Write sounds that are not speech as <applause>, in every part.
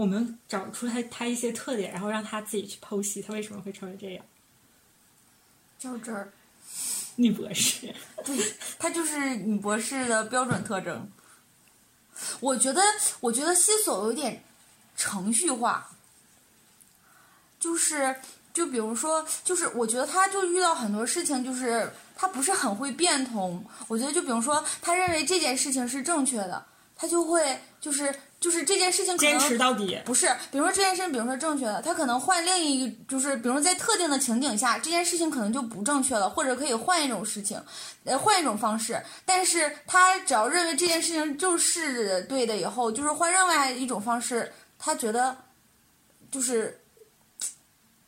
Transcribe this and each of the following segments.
我们找出他他一些特点，然后让他自己去剖析他为什么会成为这样。较真儿，女博士，对他就是女博士的标准特征。我觉得，我觉得西索有点程序化，就是就比如说，就是我觉得他就遇到很多事情，就是他不是很会变通。我觉得就比如说，他认为这件事情是正确的，他就会就是。就是这件事情可能坚持到底不是，比如说这件事情，比如说正确的，他可能换另一个，就是比如说在特定的情景下，这件事情可能就不正确了，或者可以换一种事情，呃，换一种方式。但是他只要认为这件事情就是对的，以后就是换另外一种方式，他觉得就是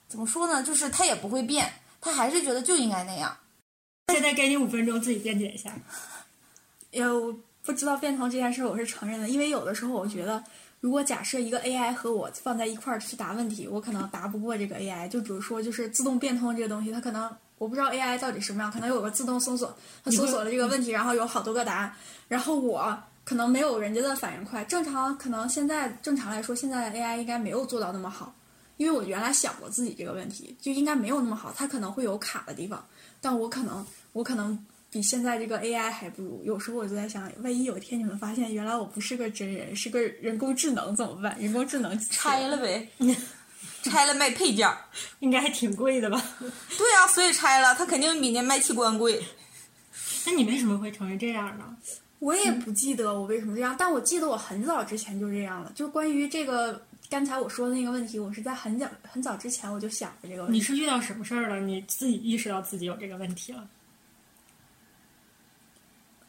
怎么说呢？就是他也不会变，他还是觉得就应该那样。现在给你五分钟，自己辩解一下。有。不知道变通这件事，我是承认的，因为有的时候我觉得，如果假设一个 AI 和我放在一块儿去答问题，我可能答不过这个 AI。就比如说，就是自动变通这个东西，它可能我不知道 AI 到底什么样，可能有个自动搜索，它搜索了这个问题，然后有好多个答案，然后我可能没有人家的反应快。正常可能现在正常来说，现在 AI 应该没有做到那么好，因为我原来想过自己这个问题，就应该没有那么好，它可能会有卡的地方，但我可能我可能。比现在这个 AI 还不如，有时候我就在想，万一有一天你们发现原来我不是个真人，是个人工智能怎么办？人工智能拆了呗，拆了卖配件，<laughs> 应该还挺贵的吧？对啊，所以拆了，它肯定比那卖器官贵。那你为什么会成为这样呢？我也不记得我为什么这样，但我记得我很早之前就这样了。就关于这个刚才我说的那个问题，我是在很早很早之前我就想过这个问题。你是遇到什么事儿了？你自己意识到自己有这个问题了？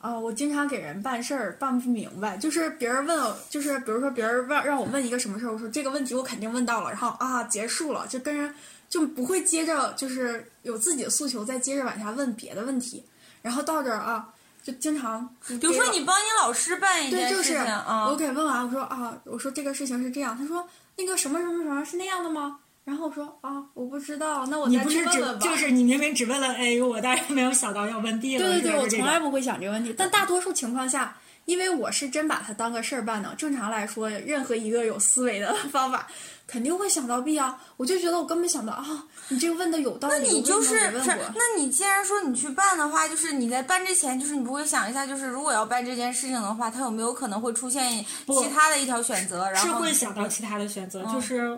啊，我经常给人办事儿办不明白，就是别人问，就是比如说别人问让我问一个什么事儿，我说这个问题我肯定问到了，然后啊结束了，就跟人就不会接着就是有自己的诉求再接着往下问别的问题，然后到这儿啊就经常，比如说你帮你老师办一件事情啊，我给问完我说啊我说这个事情是这样，他说那个什么什么什么是那样的吗？然后我说啊，我不知道，那我再去问问吧。就是你明明只问了 A，我当然没有想到要问 B 了。对对对，我从来不会想这个问题。但大多数情况下，因为我是真把它当个事儿办的。正常来说，任何一个有思维的方法，肯定会想到 B 啊。我就觉得我根本想到啊，你这个问的有道理。那你就是不是？那你既然说你去办的话，就是你在办之前，就是你不会想一下，就是如果要办这件事情的话，它有没有可能会出现其他的一条选择？然后是会想到其他的选择，就是。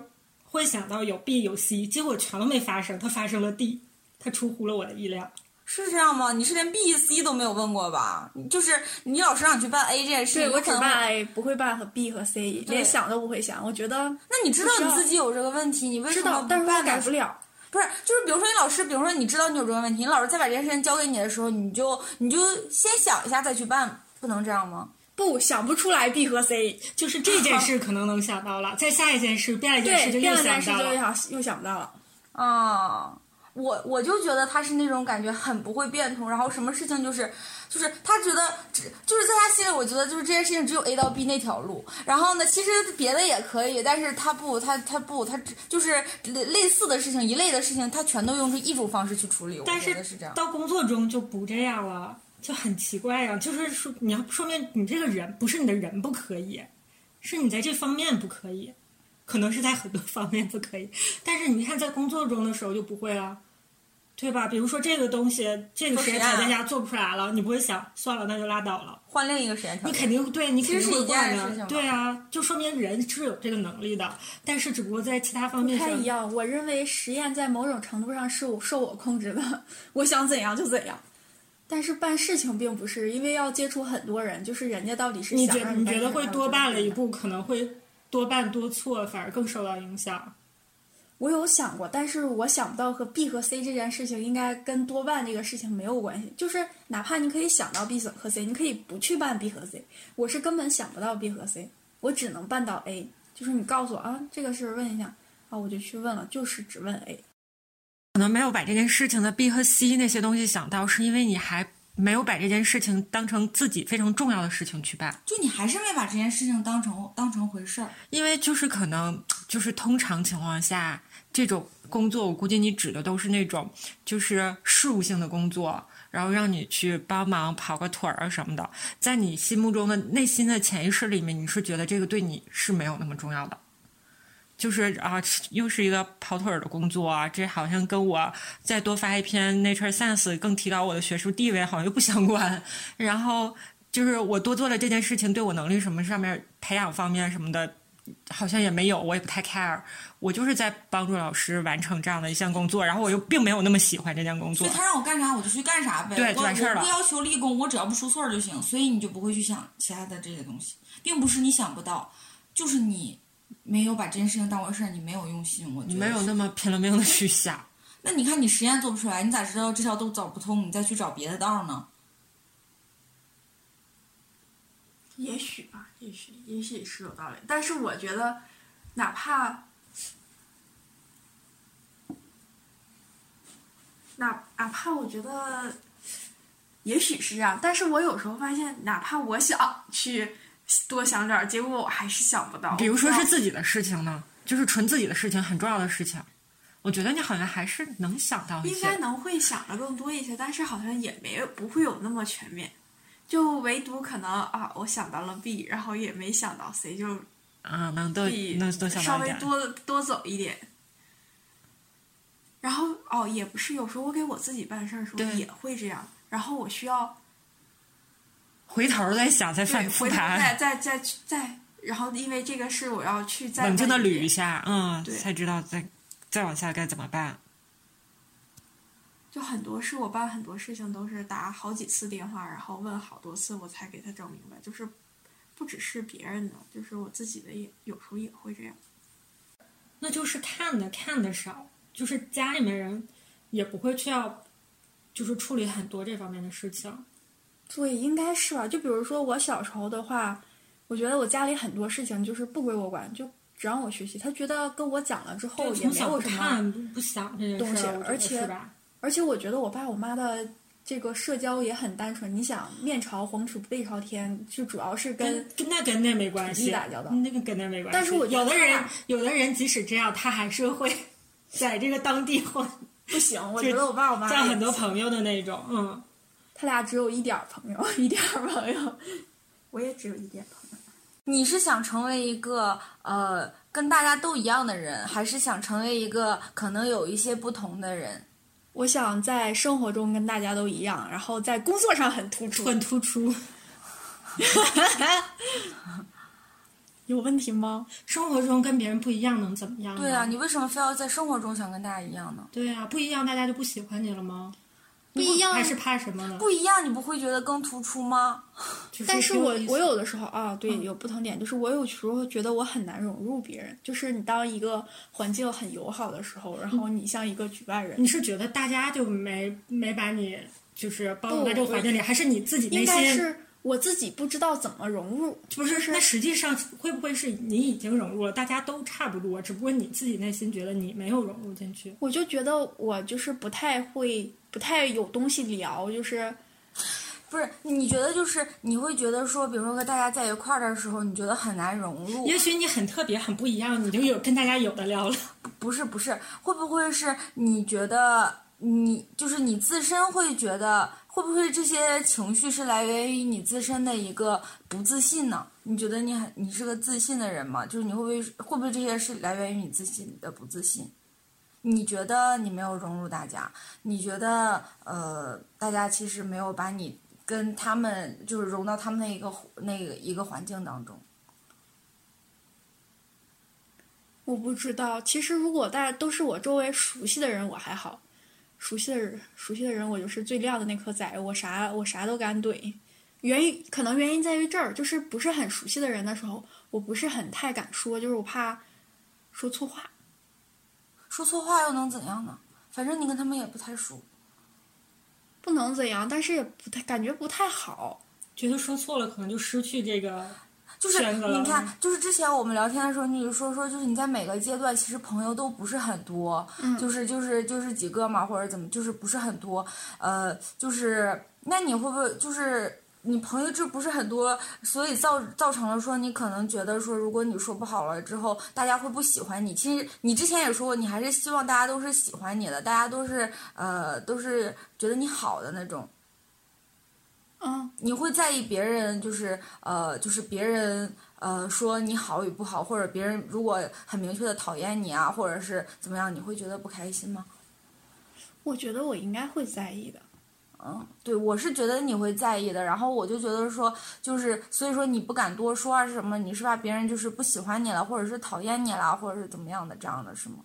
会想到有 B 有 C，结果全都没发生，它发生了 D，它出乎了我的意料。是这样吗？你是连 B、C 都没有问过吧？就是你老师让你去办 A 这件事，对我只办 A，不会办和 B 和 C，连想都不会想。我觉得，那你知道你自己有这个问题，你为什么但是改不了？不是，就是比如说你老师，比如说你知道你有这个问题，你老师再把这件事情交给你的时候，你就你就先想一下再去办，不能这样吗？不想不出来 B 和 C，就是这件事可能能想到了，在下一件事变了一件事就又想到了，又想不到了。啊，我我就觉得他是那种感觉很不会变通，然后什么事情就是就是他觉得只就是在他心里，我觉得就是这件事情只有 A 到 B 那条路，然后呢，其实别的也可以，但是他不，他他不，他只就是类类似的事情一类的事情，他全都用这一种方式去处理。但是是这样，到工作中就不这样了。就很奇怪呀，就是说你要说明你这个人不是你的人不可以，是你在这方面不可以，可能是在很多方面不可以。但是你看在工作中的时候就不会了，对吧？比如说这个东西，这个实验台在家做不出来了，你不会想算了那就拉倒了，换另一个实验台。你肯定对你肯定会换的，对啊，就说明人是有这个能力的，但是只不过在其他方面不太一样。我认为实验在某种程度上是受我控制的，<laughs> 我想怎样就怎样。但是办事情并不是，因为要接触很多人，就是人家到底是你觉你觉得会多办了一步，可能会多办多错，反而更受到影响。我有想过，但是我想不到和 B 和 C 这件事情应该跟多办这个事情没有关系。就是哪怕你可以想到 B 和 C，你可以不去办 B 和 C，我是根本想不到 B 和 C，我只能办到 A。就是你告诉我啊，这个事问一下。啊，我就去问了，就是只问 A。可能没有把这件事情的 B 和 C 那些东西想到，是因为你还没有把这件事情当成自己非常重要的事情去办。就你还是没把这件事情当成当成回事儿。因为就是可能就是通常情况下，这种工作我估计你指的都是那种就是事务性的工作，然后让你去帮忙跑个腿儿啊什么的，在你心目中的内心的潜意识里面，你是觉得这个对你是没有那么重要的。就是啊，又是一个跑腿儿的工作啊，这好像跟我再多发一篇 Nature Science 更提高我的学术地位好像又不相关。然后就是我多做了这件事情，对我能力什么上面培养方面什么的，好像也没有，我也不太 care。我就是在帮助老师完成这样的一项工作，然后我又并没有那么喜欢这件工作所以。他让我干啥我就去干啥呗，对就完事儿了不要求立功，我只要不出错儿就行。所以你就不会去想其他的这些东西，并不是你想不到，就是你没有把这件事情当回事儿，你没有用心。我觉得你没有那么拼了命的去想，那你看你实验做不出来，你咋知道这条路走不通？你再去找别的道儿呢？也许吧，也许也许是有道理，但是我觉得，哪怕哪哪怕我觉得，也许是这样，但是我有时候发现，哪怕我想去多想点儿，结果我还是想不到。比如说是自己的事情呢，就是纯自己的事情，很重要的事情，我觉得你好像还是能想到一应该。能会想的更多一些，但是好像也没有不会有那么全面。就唯独可能啊，我想到了 B，然后也没想到 C，就啊，能多能多想稍微。多多走一点。然后哦，也不是，有时候我给我自己办事儿的时候也会这样，然后我需要回头再想，再对反复盘再，再再再，然后因为这个事我要去再冷静的捋一下，嗯，对才知道再再往下该怎么办。就很多事，我办很多事情都是打好几次电话，然后问好多次，我才给他整明白。就是不只是别人的，就是我自己的也有时候也会这样。那就是看的看的少，就是家里面人也不会去要，就是处理很多这方面的事情。对，应该是吧。就比如说我小时候的话，我觉得我家里很多事情就是不归我管，就只让我学习。他觉得跟我讲了之后也从小不没有什么，不不想这件东西而且？而且我觉得我爸我妈的这个社交也很单纯。你想，面朝黄土背朝天，就主要是跟跟跟那跟那没关系，打交道那个跟那没关系。但是我有的人，有的人即使这样，他还是会在这个当地混，不行。我觉得我爸我妈交很多朋友的那种。嗯，他俩只有一点儿朋友，<laughs> 一点儿朋友。我也只有一点朋友。你是想成为一个呃跟大家都一样的人，还是想成为一个可能有一些不同的人？我想在生活中跟大家都一样，然后在工作上很突出。很突出。<laughs> 有问题吗？生活中跟别人不一样能怎么样？对啊，你为什么非要在生活中想跟大家一样呢？对啊，不一样，大家就不喜欢你了吗？不一样还是怕什么呢？不一样，你不会觉得更突出吗？但是我我有的时候啊，对，有不同点，就是我有时候觉得我很难融入别人。就是你当一个环境很友好的时候，然后你像一个局外人，你是觉得大家就没没把你就是包容在这个环境里，还是你自己内应该心是我自己不知道怎么融入。不是？那实际上会不会是你已经融入了？大家都差不多，只不过你自己内心觉得你没有融入进去。我就觉得我就是不太会，不太有东西聊，就是不是，你觉得就是你会觉得说，比如说和大家在一块儿的时候，你觉得很难融入？也许你很特别、很不一样，你就有跟大家有的聊了。<laughs> 不是不是，会不会是你觉得你就是你自身会觉得，会不会这些情绪是来源于你自身的一个不自信呢？你觉得你很你是个自信的人吗？就是你会不会会不会这些是来源于你自信的不自信？你觉得你没有融入大家，你觉得呃大家其实没有把你跟他们就是融到他们的一个那个一个环境当中。我不知道。其实如果大家都是我周围熟悉的人，我还好。熟悉的人，熟悉的人，我就是最亮的那颗崽，我啥我啥都敢怼。原因可能原因在于这儿，就是不是很熟悉的人的时候，我不是很太敢说，就是我怕说错话。说错话又能怎样呢？反正你跟他们也不太熟。不能怎样，但是也不太感觉不太好。觉得说错了，可能就失去这个就是你看，就是之前我们聊天的时候，你就说说，就是你在每个阶段其实朋友都不是很多，嗯就是就是就是几个嘛，或者怎么，就是不是很多，呃，就是那你会不会就是？你朋友这不是很多，所以造造成了说你可能觉得说，如果你说不好了之后，大家会不喜欢你。其实你之前也说过，你还是希望大家都是喜欢你的，大家都是呃都是觉得你好的那种。嗯，你会在意别人就是呃就是别人呃说你好与不好，或者别人如果很明确的讨厌你啊，或者是怎么样，你会觉得不开心吗？我觉得我应该会在意的。嗯，对，我是觉得你会在意的，然后我就觉得说，就是所以说你不敢多说啊什么，你是怕别人就是不喜欢你了，或者是讨厌你了，或者是怎么样的这样的是吗？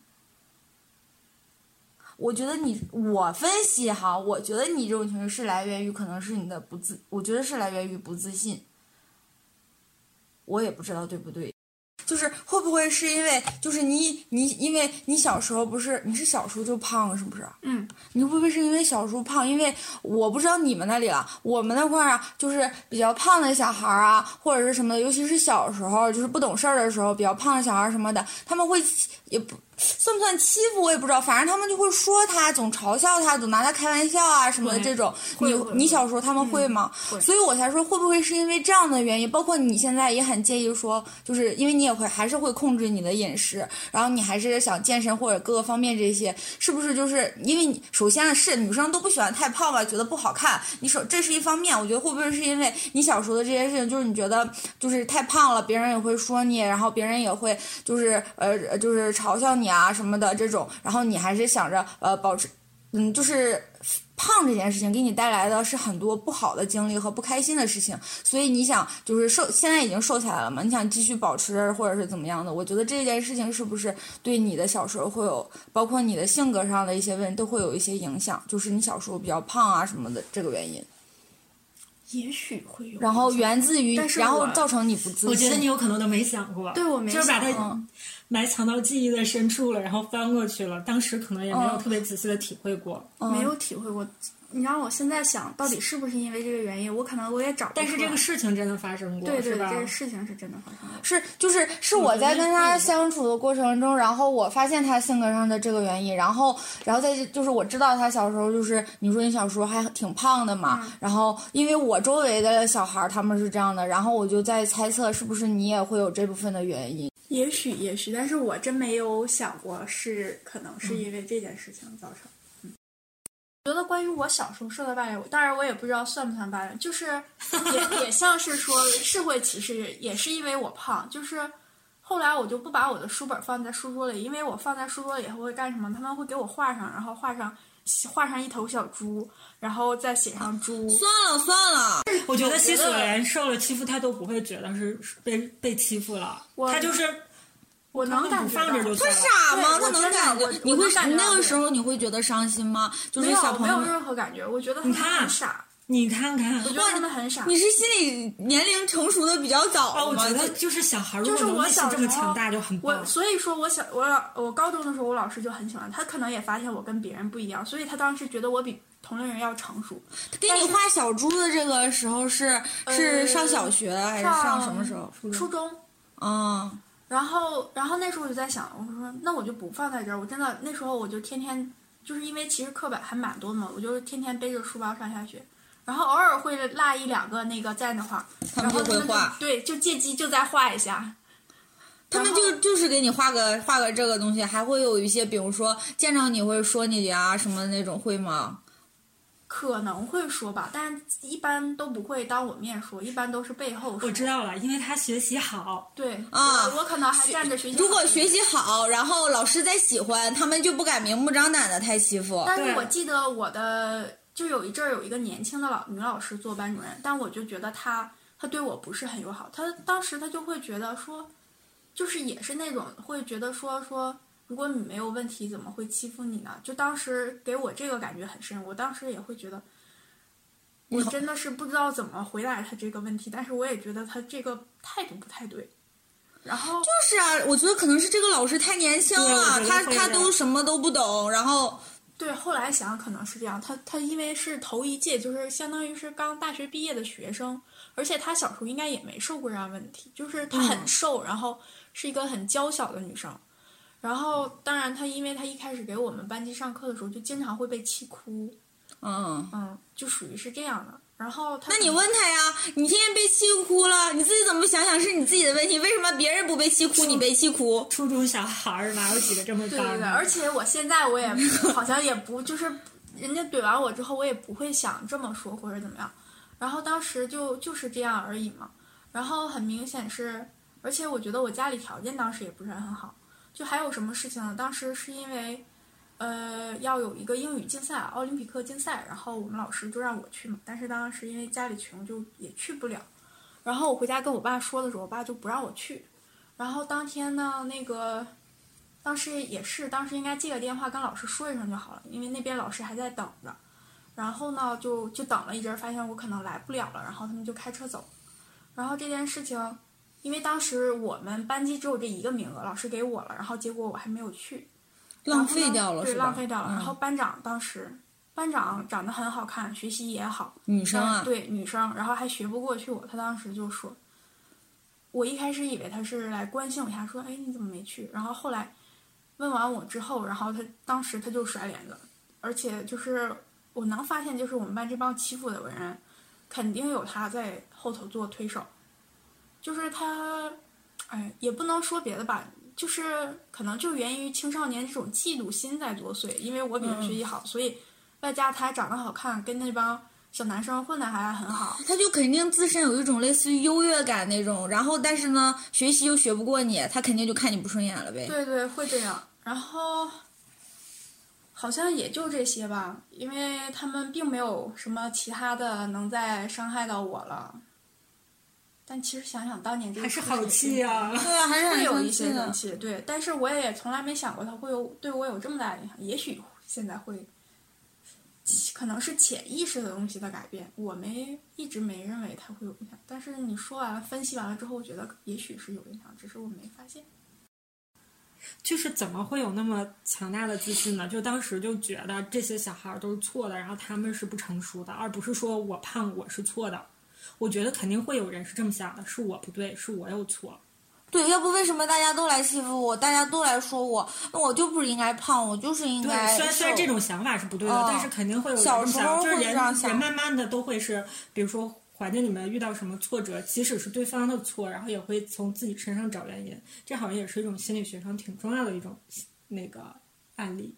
我觉得你，我分析哈，我觉得你这种情绪是来源于可能是你的不自，我觉得是来源于不自信。我也不知道对不对，就是会不会是因为就是你你因为你小时候不是你是小时候就胖是不是？嗯，你会不会是因为小时候胖？因为我不知道你们那里了，我们那块儿啊，就是比较胖的小孩儿啊，或者是什么的，尤其是小时候，就是不懂事儿的时候，比较胖的小孩儿什么的，他们会也不算不算欺负我也不知道，反正他们就会说他，总嘲笑他，总拿他开玩笑啊什么的这种。你你小时候他们会吗？会所以我才说会不会是因为这样的原因？包括你现在也很介意说，就是因为你也会还是会控制你的饮食，然后你还是想健身或者各个方面这些，是不是就是因为你首先是女生都不喜欢太胖吧，觉得不好看。你说这是一方面，我觉得会不会是因为你小时候的这些事情，就是你觉得就是太胖了，别人也会说你，然后别人也会就是呃就是嘲笑你啊什么的这种，然后你还是想着呃保持，嗯就是。胖这件事情给你带来的是很多不好的经历和不开心的事情，所以你想就是瘦，现在已经瘦下来了嘛？你想继续保持或者是怎么样的？我觉得这件事情是不是对你的小时候会有，包括你的性格上的一些问题都会有一些影响？就是你小时候比较胖啊什么的这个原因，也许会有。然后源自于但，是然后造成你不自信。我觉得你有可能都没想过，对我没就是把想它埋藏到记忆的深处了，然后翻过去了。当时可能也没有嗯特别仔细的体会过，没有体会过。你让我现在想到底是不是因为这个原因，我可能我也找不。但是这个事情真的发生过，对对对，是吧？这个事情是真的发生过。是，就是是我在跟他相处的过程中，然后我发现他性格上的这个原因，然后，然后再就是我知道他小时候就是你说你小时候还挺胖的嘛，然后因为我周围的小孩他们是这样的，然后我就在猜测是不是你也会有这部分的原因。也许也许，但是我真没有想过是可能是因为这件事情造成。嗯，觉得关于我小时候受的霸凌，当然我也不知道算不算霸凌，就是也 <laughs> 也像是说是会歧视，也是因为我胖，就是。后来我就不把我的书本放在书桌里，因为我放在书桌里以后会干什么？他们会给我画上，然后画上画上一头小猪，然后再写上猪。算了算了，我觉得西索连受了欺负，他都不会觉得是被被欺负了，他就是我能感觉到放着就算了。傻吗？他能感觉？你会那个时候你会觉得伤心吗？就是没有小朋友没有任何感觉，我觉得他们你看很傻，你看看，我觉得他们很傻。你是心理年龄成熟的比较早哦，我？觉得就是小孩儿就是我小时候这么强大就很棒我。所以说我小我老我高中的时候，我老师就很喜欢他，可能也发现我跟别人不一样，所以他当时觉得我比同龄人要成熟。给你画小猪的这个时候是是上小学还是上什么时候？初中。啊，然后，然后那时候我就在想，我说那我就不放在这儿。我真的那时候我就天天，就是因为其实课本还蛮多嘛，我就天天背着书包上下学，然后偶尔会落一两个那个在那画，他们就会画，对，就借机就再画一下。他们就就是给你画个画个这个东西，还会有一些，比如说见着你会说你啊什么的那种，会吗？可能会说吧，但一般都不会当我面说，一般都是背后说。我知道了，因为他学习好，对啊我我可能还站着学习。如果学习好，然后老师再喜欢，他们就不敢明目张胆的太欺负。但是我记得我的就有一阵儿有一个年轻的老女老师做班主任，但我就觉得她她对我不是很友好，她当时她就会觉得说，就是也是那种会觉得说说。如果你没有问题，怎么会欺负你呢？就当时给我这个感觉很深，我当时也会觉得，我真的是不知道怎么回答他这个问题，但是我也觉得他这个态度不太对。然后就是啊，我觉得可能是这个老师太年轻了，他他觉得会的都什么都不懂，然后对，后来想可能是这样，他他因为是头一届，就是相当于是刚大学毕业的学生，而而且她小时候应该也没受过这样问题，就是她很瘦，然后是一个很娇小的女生。然后，当然，她因为她一开始给我们班级上课的时候，就经常会被气哭，嗯，嗯，就属于是这样的。然后她，那你问他呀，你天天被气哭了，你自己怎么不想想是你自己的问题？为什么别人不被气哭，你被气哭？初中小孩儿哪有几个这么对对对？而且我现在我也 <laughs> 好像也不就是人家怼完我之后，我也不会想这么说或者怎么样。然后当时就就是这样而已嘛。然后很明显是，而且我觉得我家里条件当时也不是很好。就还有什么事情呢？当时是因为，呃，要有一个英语竞赛，奥林匹克竞赛，然后我们老师就让我去嘛。但是当时因为家里穷，就也去不了。然后我回家跟我爸说的时候，我爸就不让我去。然后当天呢，那个当时也是，当时应该借个电话跟老师说一声就好了，因为那边老师还在等着。然后呢，就就等了一阵儿，发现我可能来不了了，然后他们就开车走。然后这件事情，因为当时我们班级只有这一个名额，老师给我了，然后结果我还没有去，浪费掉了对，是？浪费掉了。嗯然后班长当时，班长长得很好看，学习也好，女生啊，对女生，然后还学不过去我，他当时就说，我一开始以为他是来关心我一下，说，哎，你怎么没去？然后后来问完我之后，然后他当时他就甩脸子，而且就是我能发现，就是我们班这帮欺负的文人，肯定有他在后头做推手，就是他，哎，也不能说别的吧。就是可能就源于青少年这种嫉妒心在作祟，因为我比他学习好，所以外加他长得好看，跟那帮小男生混的还很好。他就肯定自身有一种类似于优越感那种，然后但是呢，学习又学不过你，他肯定就看你不顺眼了呗。对对，会这样。然后好像也就这些吧，因为他们并没有什么其他的能再伤害到我了。但其实想想当年这个还是好气啊！对啊，还是会有一些生。气，对。但是我也从来没想过他会有对我有这么大的影响，也许现在会，可能是潜意识的东西的改变，我没一直没认为它会有影响。但是你说完了，分析完了之后，我觉得也许是有影响，只是我没发现。就是怎么会有那么强大的自信呢？就当时就觉得这些小孩儿都是错的，然后他们是不成熟的，而不是说我胖我是错的。我觉得肯定会有人是这么想的，是我不对，是我有错。对，要不为什么大家都来欺负我，大家都来说我，那我就不应该胖，我就是应对，该虽然虽然这种想法是不对的，嗯但是肯定会有人想，时候会就是人人慢慢的都会是，比如说环境里面遇到什么挫折，即使是对方的错，然后也会从自己身上找原因。这好像也是一种心理学上挺重要的一种那个案例。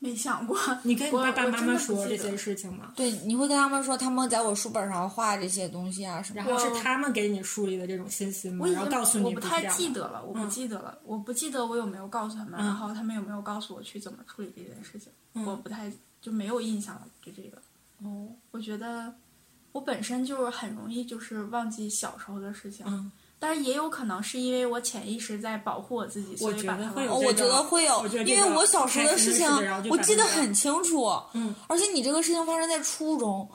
没想过，<laughs> 你跟你爸爸妈妈说这些事情吗？对，你会跟他们说他们在我书本上画这些东西啊什么的。然后是他们给你树立的这种信心吗？我已经然后告诉你我不太记得了，我不嗯记得了，我不记得我有没有告诉他们，嗯然后他们有没有告诉我去怎么处理这件事情，嗯我不太就没有印象了，对这个。哦，我觉得我本身就是很容易就是忘记小时候的事情，嗯，但是也有可能是因为我潜意识在保护我自己，所以觉把它我觉得会有因为我小时候的事情我记得很清楚。嗯，而且你这个事情发生在初中，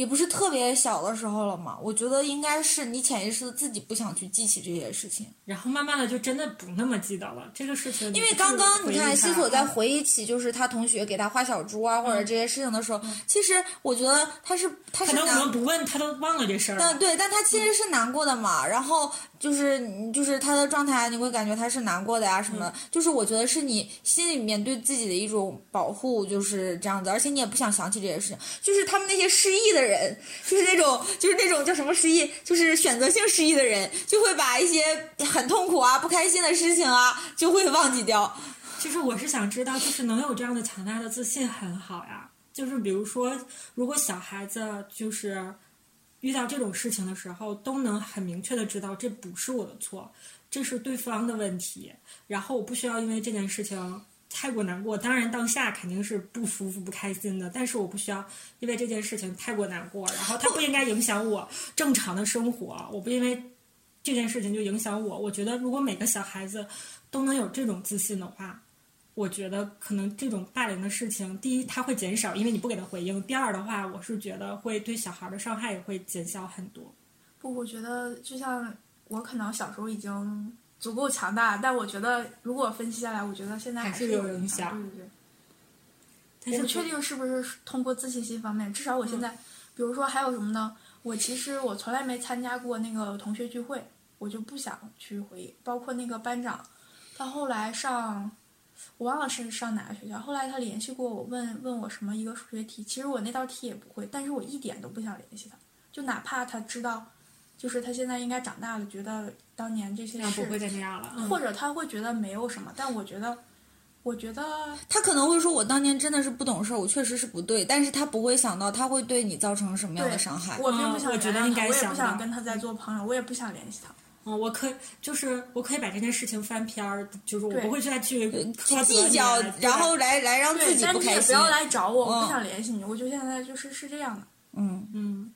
也不是特别小的时候了嘛。我觉得应该是你潜意识的自己不想去记起这些事情。然后慢慢的就真的不那么记得了这个事情。因为刚刚你看西索嗯在回忆起就是他同学给他画小猪啊或者这些事情的时候，其实我觉得他是他是难可能我们不问他都忘了这事儿对，但他其实是难过的嘛。然后就是就是他的状态，你会感觉他是难过的呀什么的。就是我觉得是你心里面对自己的一种保护，就是这样子。而且你也不想想起这些事情。就是他们那些失忆的人，人就是那种就是那种叫什么失忆，就是选择性失忆的人，就会把一些很痛苦啊、不开心的事情啊，就会忘记掉。其实我是想知道，就是能有这样的强大的自信很好呀。就是比如说，如果小孩子就是遇到这种事情的时候，都能很明确的知道这不是我的错，这是对方的问题，然后我不需要因为这件事情太过难过。当然当下肯定是不舒服、不开心的，但是我不需要因为这件事情太过难过，然后它不应该影响我正常的生活。我不因为这件事情就影响我。我觉得如果每个小孩子都能有这种自信的话，我觉得可能这种霸凌的事情，第一它会减少，因为你不给他回应；第二的话，我是觉得会对小孩的伤害也会减小很多。不，我觉得就像我可能小时候已经足够强大，但我觉得如果分析下来，我觉得现在还是是有有影响对对对。但是我不确定是不是通过自信心方面，至少我现在，比如说还有什么呢？我其实我从来没参加过那个同学聚会，我就不想去回忆。包括那个班长，他后来上，我忘了是上哪个学校。后来他联系过我，问问我什么一个数学题，其实我那道题也不会，但是我一点都不想联系他，就哪怕他知道，就是他现在应该长大了，觉得当年这些事，不会再这样了。或者他会觉得没有什么，但我觉得，我觉得他可能会说：“我当年真的是不懂事儿，我确实是不对。”但是他不会想到他会对你造成什么样的伤害。我并不想嗯我觉得他我也不想跟他再做朋友，我也不想联系他。嗯，我可就是我可以把这件事情翻篇儿，就是我不会再去计较，然后来来让自，己但不开心。你也不要来找我，我嗯不想联系你。我就现在就是是这样的。嗯，嗯，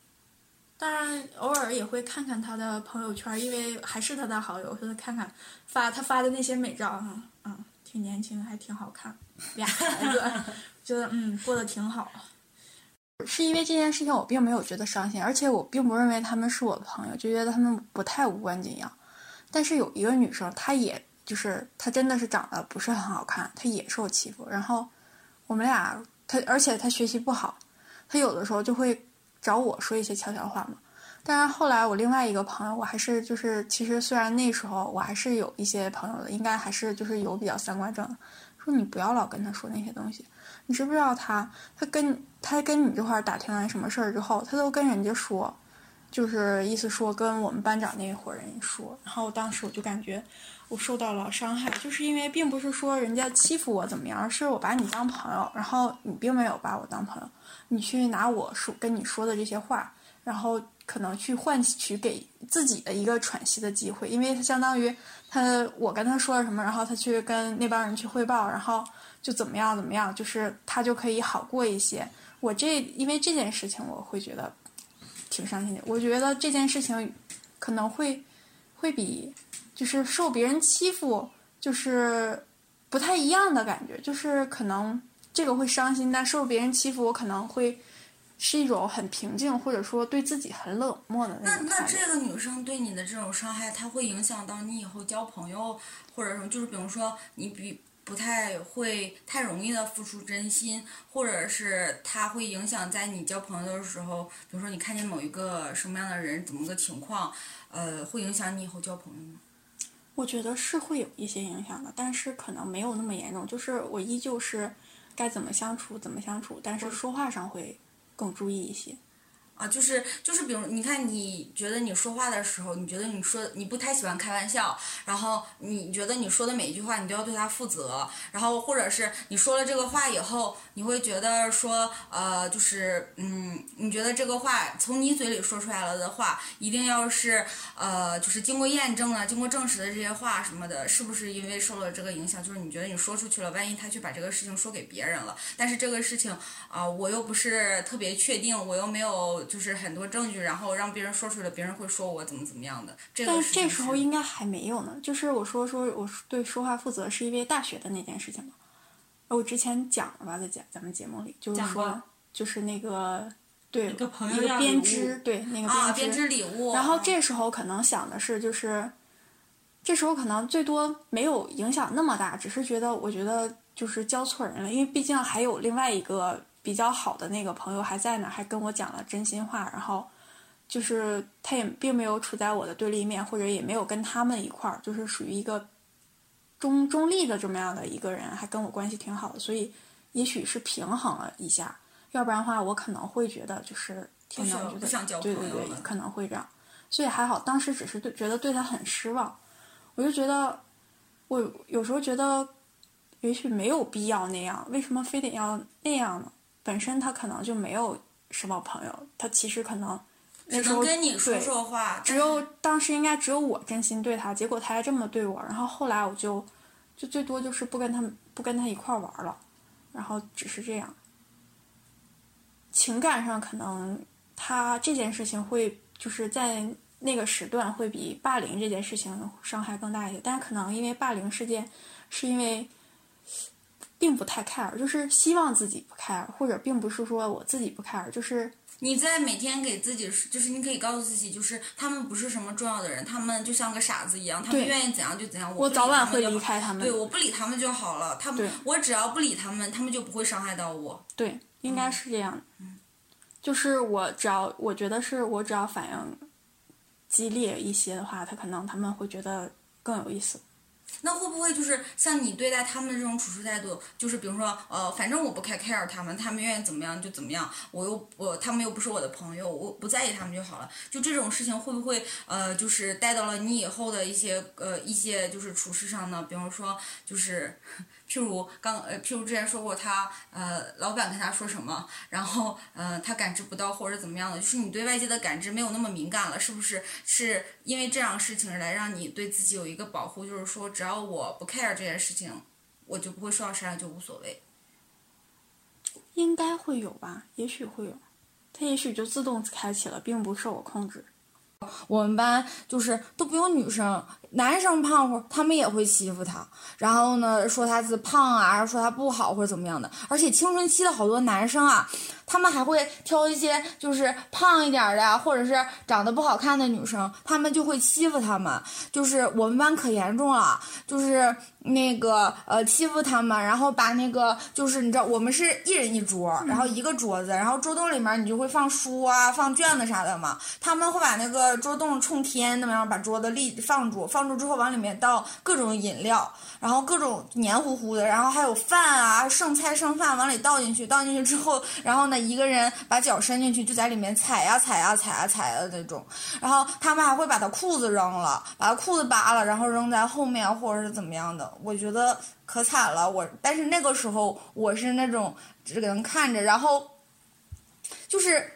当然，偶尔也会看看他的朋友圈，因为还是他的好友，所以看看发他发的那些美照，嗯嗯，挺年轻，还挺好看，俩孩子，觉得嗯过得挺好。是因为这件事情，我并没有觉得伤心，而且我并不认为他们是我的朋友，就觉得他们不太无关紧要。但是有一个女生，她也就是她真的是长得不是很好看，她也受欺负。然后我们俩，她而且她学习不好，她有的时候就会找我说一些悄悄话嘛。但是后来我另外一个朋友，我还是就是其实虽然那时候我还是有一些朋友的，应该还是就是有比较三观正，说你不要老跟他说那些东西。你知不知道他他跟他跟你这块儿打听完什么事儿之后，他都跟人家说，就是意思说跟我们班长那一伙人说。然后当时我就感觉我受到了伤害，就是因为并不是说人家欺负我怎么样，而是我把你当朋友，然后你并没有把我当朋友，你去拿我说跟你说的这些话，然后可能去换取给自己的一个喘息的机会，因为他相当于他我跟他说了什么，然后他去跟那帮人去汇报，然后就怎么样怎么样，就是他就可以好过一些。我这因为这件事情，我会觉得挺伤心的。我觉得这件事情可能会会比就是受别人欺负就是不太一样的感觉，就是可能这个会伤心，但受别人欺负，我可能会是一种很平静，或者说对自己很冷漠的那那种态度。这个女生对你的这种伤害，她会影响到你以后交朋友，或者什么就是比如说你比不太会太容易的付出真心，或者是它会影响在你交朋友的时候，比如说你看见某一个什么样的人，怎么个情况，呃，会影响你以后交朋友吗？我觉得是会有一些影响的，但是可能没有那么严重。就是我依旧是该怎么相处怎么相处，但是说话上会更注意一些。啊，就是就是，比如你看，你觉得你说话的时候，你觉得你说你不太喜欢开玩笑，然后你觉得你说的每一句话你都要对他负责，然后或者是你说了这个话以后，你会觉得说，呃，就是嗯，你觉得这个话从你嘴里说出来了的话，一定要是呃，就是经过验证了、经过证实的这些话什么的，是不是因为受了这个影响？就是你觉得你说出去了，万一他去把这个事情说给别人了，但是这个事情啊、我又不是特别确定，我又没有就是很多证据，然后让别人说出来，别人会说我怎么怎么样的。这个但这时候应该还没有呢。就是我说说我对说话负责，是因为大学的那件事情嘛。我之前讲了吧，在讲咱们节目里，就是说就是那个对个朋友一个编织，对那个编织礼物，然后这时候可能想的是，就是这时候可能最多没有影响那么大，只是觉得我觉得就是教错人了，因为毕竟还有另外一个比较好的那个朋友还在那，还跟我讲了真心话，然后就是他也并没有处在我的对立面，或者也没有跟他们一块儿，就是属于一个中中立的这么样的一个人，还跟我关系挺好的，所以也许是平衡了一下，要不然的话我可能会觉得就是天呐，不想我觉得对对对可能会这样。所以还好，当时只是对觉得对他很失望，我就觉得我有时候觉得也许没有必要那样，为什么非得要那样呢？本身他可能就没有什么朋友，他其实可能那只能时候跟你说说话，只有当时应该只有我真心对他，结果他还这么对我，然后后来我就就最多就是不跟他不跟他一块儿玩了，然后只是这样。情感上可能他这件事情会就是在那个时段会比霸凌这件事情伤害更大一些，但是可能因为霸凌事件是因为并不太 care，就是希望自己不 care，或者并不是说我自己不 care，就是你在每天给自己，就是你可以告诉自己，就是他们不是什么重要的人，他们就像个傻子一样，他们愿意怎样就怎样。我早晚会离开他们对，我不理他们就好了。他们，我只要不理他们，他们就不会伤害到我。对，应该是这样的。就是我只要我觉得是我只要反应激烈一些的话，他可能他们会觉得更有意思。那会不会就是像你对待他们的这种处事态度，就是比如说，呃，反正我不 care care 他们，他们愿意怎么样就怎么样，我又我他们又不是我的朋友，我不在意他们就好了。就这种事情会不会呃，就是带到了你以后的一些呃一些就是处事上呢？比方说就是。譬如刚呃，譬如之前说过他呃，老板跟他说什么，然后呃，他感知不到或者怎么样的，就是你对外界的感知没有那么敏感了，是不是？是因为这样事情来让你对自己有一个保护，就是说只要我不 care 这件事情，我就不会受到伤害，就无所谓。应该会有吧？也许会有，它也许就自动开启了，并不受我控制。我们班就是都不用女生。男生胖乎，他们也会欺负他，然后呢，说他是胖啊，说他不好或者怎么样的。而且青春期的好多男生啊，他们还会挑一些就是胖一点的，或者是长得不好看的女生，他们就会欺负他们。就是我们班可严重了，就是那个呃欺负他们，然后把那个就是你知道，我们是一人一桌，然后一个桌子，然后桌洞里面你就会放书啊，放卷子啥的嘛。他们会把那个桌洞冲天，那么样把桌子立放住，放。之后往里面倒各种饮料，然后各种黏糊糊的，然后还有饭啊，剩菜剩饭往里倒进去，倒进去之后，然后呢，一个人把脚伸进去，就在里面踩呀踩呀踩呀踩的那种。然后他们还会把他裤子扔了，把他裤子扒了，然后扔在后面或者是怎么样的。我觉得可惨了，我但是那个时候我是那种只能看着，然后就是。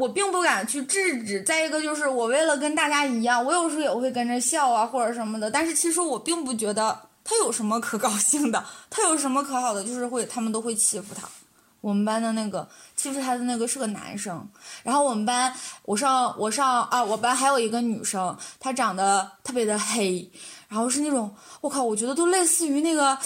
我并不敢去制止，再一个就是我为了跟大家一样，我有时候也会跟着笑啊或者什么的。但是其实我并不觉得他有什么可高兴的，他有什么可好的，就是会他们都会欺负他。我们班的那个欺负他的那个是个男生，然后我们班我上我上啊，我班还有一个女生，她长得特别的黑，然后是那种我靠，我觉得都类似于那个。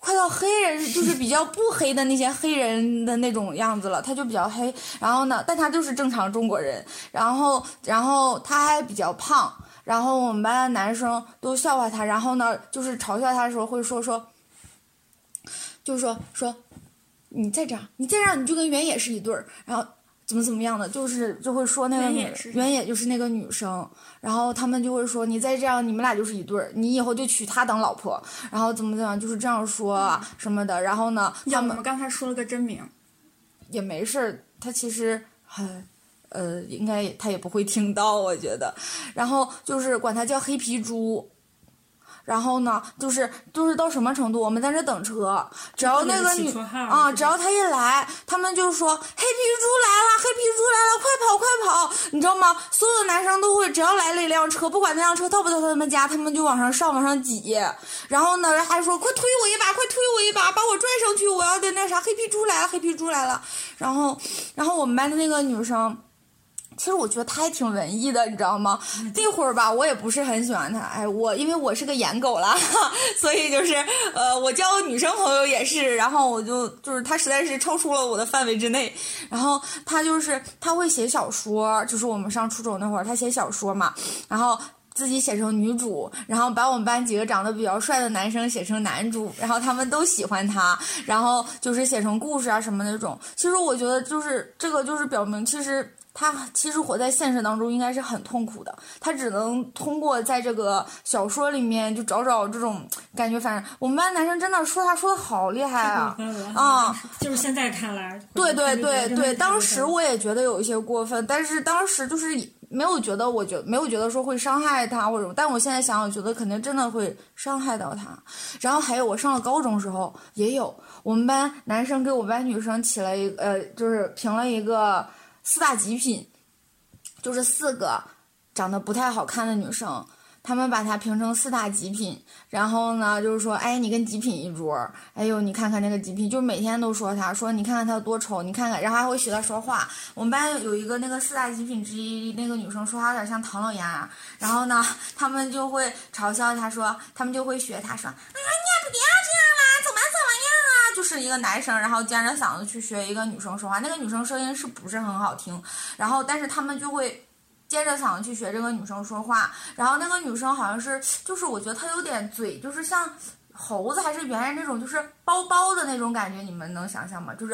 快到黑人就是比较不黑的那些黑人的那种样子了，他就比较黑。然后呢，但他就是正常中国人。然后，然后他还比较胖。然后我们班的男生都笑话他。然后呢，就是嘲笑他的时候会说说，就说说，你再这样，你再这样，你就跟原野是一对儿。然后。怎么怎么样的，就是就会说那个女原野就是那个女生，然后他们就会说你再这样，你们俩就是一对儿，你以后就娶她当老婆，然后怎么怎么样，就是这样说什么的。然后呢，他们刚才说了个真名，也没事儿，他其实很，呃，应该他也不会听到，我觉得。然后就是管他叫黑皮猪。然后呢，就是就是到什么程度？我们在这等车，只要那个女啊，只要他一来，他们就说黑皮猪来了，黑皮猪来了，快跑快跑！你知道吗？所有的男生都会，只要来了一辆车，不管那辆车到不到他们家，他们就往上上，往上挤。然后呢，还说快推我一把，快推我一把，把我拽上去！我要的那啥，黑皮猪来了，黑皮猪来了。然后，然后我们班的那个女生。其实我觉得他还挺文艺的，你知道吗？那会儿吧，我也不是很喜欢他。哎，我因为我是个颜狗了，<laughs> 所以就是呃，我交女生朋友也是。然后我就就是他实在是超出了我的范围之内。然后他就是他会写小说，就是我们上初中那会儿，他写小说嘛，然后自己写成女主，然后把我们班几个长得比较帅的男生写成男主，然后他们都喜欢他，然后就是写成故事啊什么那种。其实我觉得就是这个就是表明其实。他其实活在现实当中应该是很痛苦的，他只能通过在这个小说里面就找找这种感觉。反正我们班男生真的说他说的好厉害啊！啊，就是现在看来，对对对对，当时我也觉得有一些过分，但是当时就是没有觉得，我觉没有觉得说会伤害他或者，但我现在想，我觉得肯定真的会伤害到他。然后还有我上了高中时候也有，我们班男生给我们班女生起了一呃，就是评了一个。四大极品，就是四个长得不太好看的女生，他们把她评成四大极品。然后呢，就是说，哎，你跟极品一桌，哎呦，你看看那个极品，就每天都说她，说你看看她多丑，你看看，然后还会学她说话。我们班有一个那个四大极品之一，那个女生说话有点像唐老鸭。然后呢，他们就会嘲笑她说，他们就会学她说，哎呀，你也不要这样啦，怎么怎么样啊？就是一个男生，然后尖着嗓子去学一个女生说话，那个女生声音是不是很好听？然后，但是他们就会尖着嗓子去学这个女生说话。然后那个女生好像是，就是我觉得她有点嘴，就是像猴子还是猿人那种，就是包包的那种感觉。你们能想象吗？就是，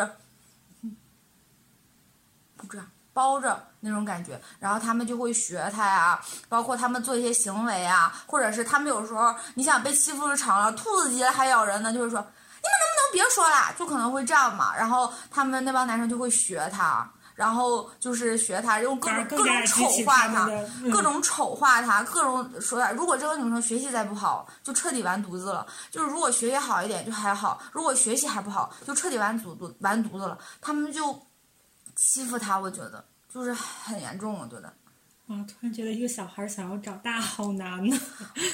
这样，包着那种感觉，然后他们就会学他呀，包括他们做一些行为啊，或者是他们有时候你想被欺负长了，兔子急了还咬人呢，就是说你们能不能别说了，就可能会这样嘛，然后他们那帮男生就会学他。然后就是学他，用各种各种丑化他，各种丑化他，各种说他。如果这个女生学习再不好，就彻底完犊子了。就是如果学习好一点就还好，如果学习还不好，就彻底完犊子完犊子了。他们就欺负他，我觉得就是很严重。我觉得，我突然觉得一个小孩想要长大好难呢。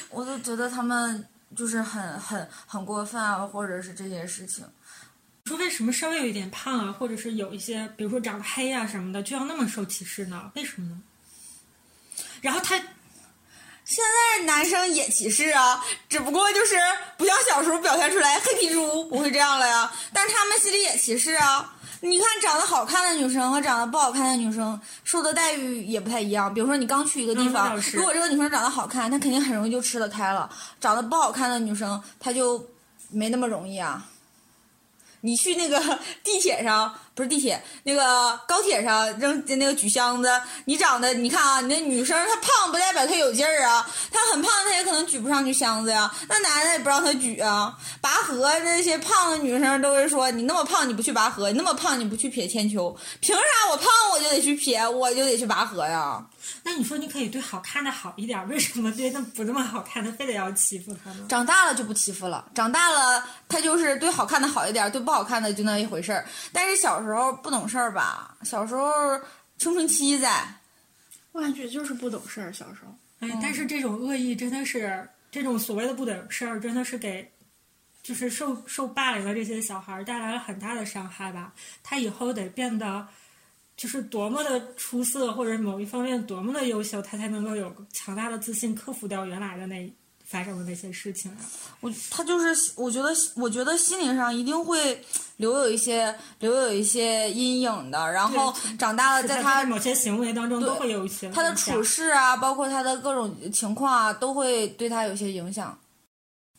我都觉得他们就是很很很过分啊，或者是这些事情。说为什么稍微有一点胖啊，或者是有一些，比如说长得黑啊什么的，就要那么受歧视呢？为什么呢？然后他现在男生也歧视啊，只不过就是不像小时候表现出来黑皮猪不会这样了呀，但是他们心里也歧视啊。你看长得好看的女生和长得不好看的女生受的待遇也不太一样。比如说你刚去一个地方，如果这个女生长得好看，她肯定很容易就吃得开了；长得不好看的女生，她就没那么容易啊。你去那个 <laughs> 地铁上，不是地铁，那个高铁上扔那个举箱子，你长得，你看啊，你那女生她胖不代表她有劲儿啊，她很胖她也可能举不上去箱子呀，那男的也不让她举啊。拔河那些胖的女生都会说，你那么胖你不去拔河，你那么胖你不去撇铅球，凭啥我胖我就得去撇，我就得去拔河呀？那你说你可以对好看的好一点，为什么对那不那么好看的非得要欺负他呢？长大了就不欺负了，长大了他就是对好看的好一点，对不好看的就那一回事儿。但是小时候不懂事儿吧？小时候青春期在，我感觉就是不懂事儿。小时候，哎，但是这种恶意真的是，这种所谓的不懂事儿，真的是给，就是受受霸凌的这些小孩带来了很大的伤害吧？他以后得变得。就是多么的出色，或者某一方面多么的优秀，他才能够有强大的自信，克服掉原来的那发生的那些事情啊。我他就是，我觉得，我觉得心灵上一定会留有一些留有一些阴影的。然后长大了，在他某些行为当中都会有一些他的处事啊，包括他的各种情况啊，都会对他有些影响。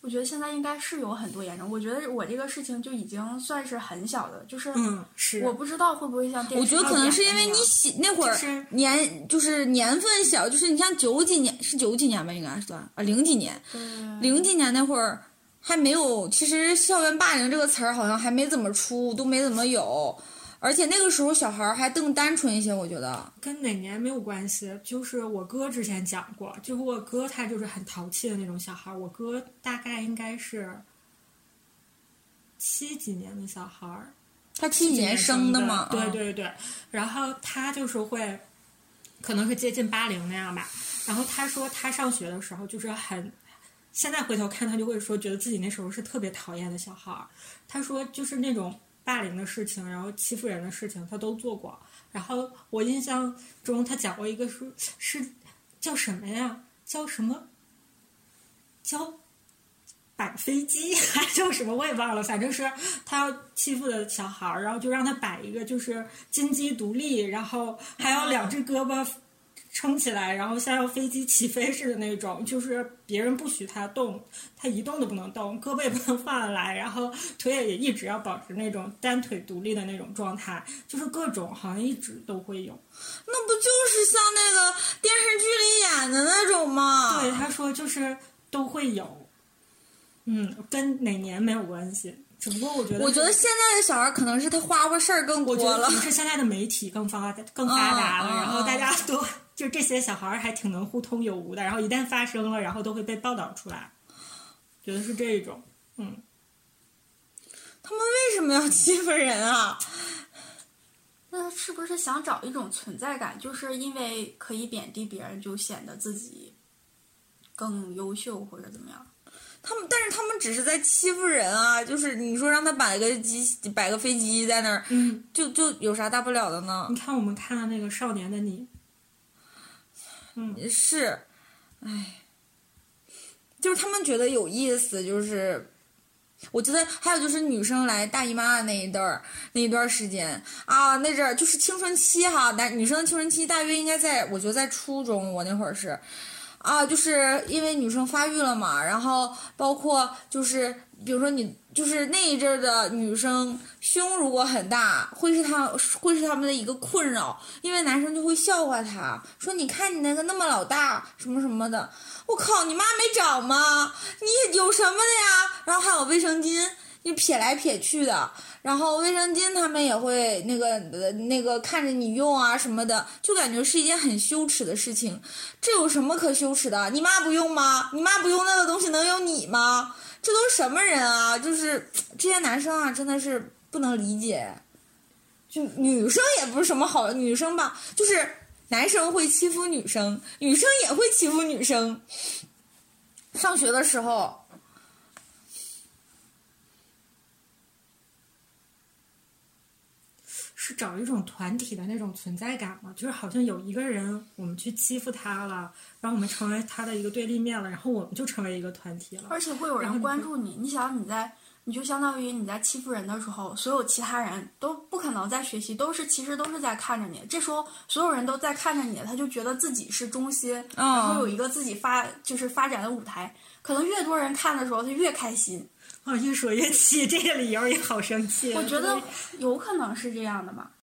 我觉得现在应该是有很多严重。我觉得我这个事情就已经算是很小的，就是我不知道会不会像电视。我觉得可能是因为你喜那会儿年就是年份小，就是你像九几年是九几年吧，应该是算啊零几年，零几年那会儿还没有，其实校园霸凌这个词儿好像还没怎么出，都没怎么有。而且那个时候小孩儿还更单纯一些，我觉得跟哪年没有关系。就是我哥之前讲过，就是我哥他就是很淘气的那种小孩儿。我哥大概应该是七几年的小孩儿，他七几年生的嘛？对对对。然后他就是会，可能是接近八零那样吧。然后他说他上学的时候就是很，现在回头看他就会说，觉得自己那时候是特别讨厌的小孩儿。他说就是那种。霸凌的事情，然后欺负人的事情，他都做过。然后我印象中，他讲过一个是是叫什么呀？叫什么？叫摆飞机 <laughs> 还叫什么？我也忘了。反正是他要欺负的小孩儿，然后就让他摆一个，就是金鸡独立，然后还有两只胳膊。撑起来，然后像要飞机起飞似的那种，就是别人不许他动，他一动都不能动，胳膊也不能放下来，然后腿也一直要保持那种单腿独立的那种状态，就是各种好像一直都会有。那不就是像那个电视剧里演的那种吗？对，他说就是都会有，嗯，跟哪年没有关系，只不过我觉得，我觉得现在的小孩可能是他花花事儿更多了，是现在的媒体更发更发达了，然后大家都。就这些小孩儿还挺能互通有无的，然后一旦发生了，然后都会被报道出来，觉得是这种，嗯。他们为什么要欺负人啊？那是不是想找一种存在感？就是因为可以贬低别人，就显得自己更优秀或者怎么样？他们，但是他们只是在欺负人啊！就是你说让他摆个机，摆个飞机在那儿，嗯，就就有啥大不了的呢？你看我们看的那个《少年的你》。嗯，是，唉，就是他们觉得有意思，就是我觉得还有就是女生来大姨妈的那一段儿那一段时间啊，那阵儿就是青春期哈，男女生的青春期大约应该在，我觉得在初中，我那会儿是。啊，就是因为女生发育了嘛，然后包括就是比如说你就是那一阵儿的女生胸如果很大，会是她会是他们的一个困扰，因为男生就会笑话她，说你看你那个那么老大，什么什么的。我靠，你妈没长吗？你有什么的呀？然后还有卫生巾，你撇来撇去的。然后卫生巾他们也会那个那个看着你用啊什么的，就感觉是一件很羞耻的事情。这有什么可羞耻的？你妈不用吗？你妈不用那个东西能有你吗？这都什么人啊？就是这些男生啊，真的是不能理解。就女生也不是什么好女生吧，就是男生会欺负女生，女生也会欺负女生。上学的时候。是找一种团体的那种存在感嘛？就是好像有一个人，我们去欺负他了，然后我们成为他的一个对立面了，然后我们就成为一个团体了。而且会有人关注你。你想你在，你就相当于你在欺负人的时候，所有其他人都不可能在学习，都是其实都是在看着你。这时候所有人都在看着你，他就觉得自己是中心，然后有一个自己发就是发展的舞台。可能越多人看的时候，他越开心。啊，越说越气，这个理由也好生气。我觉得有可能是这样的吧。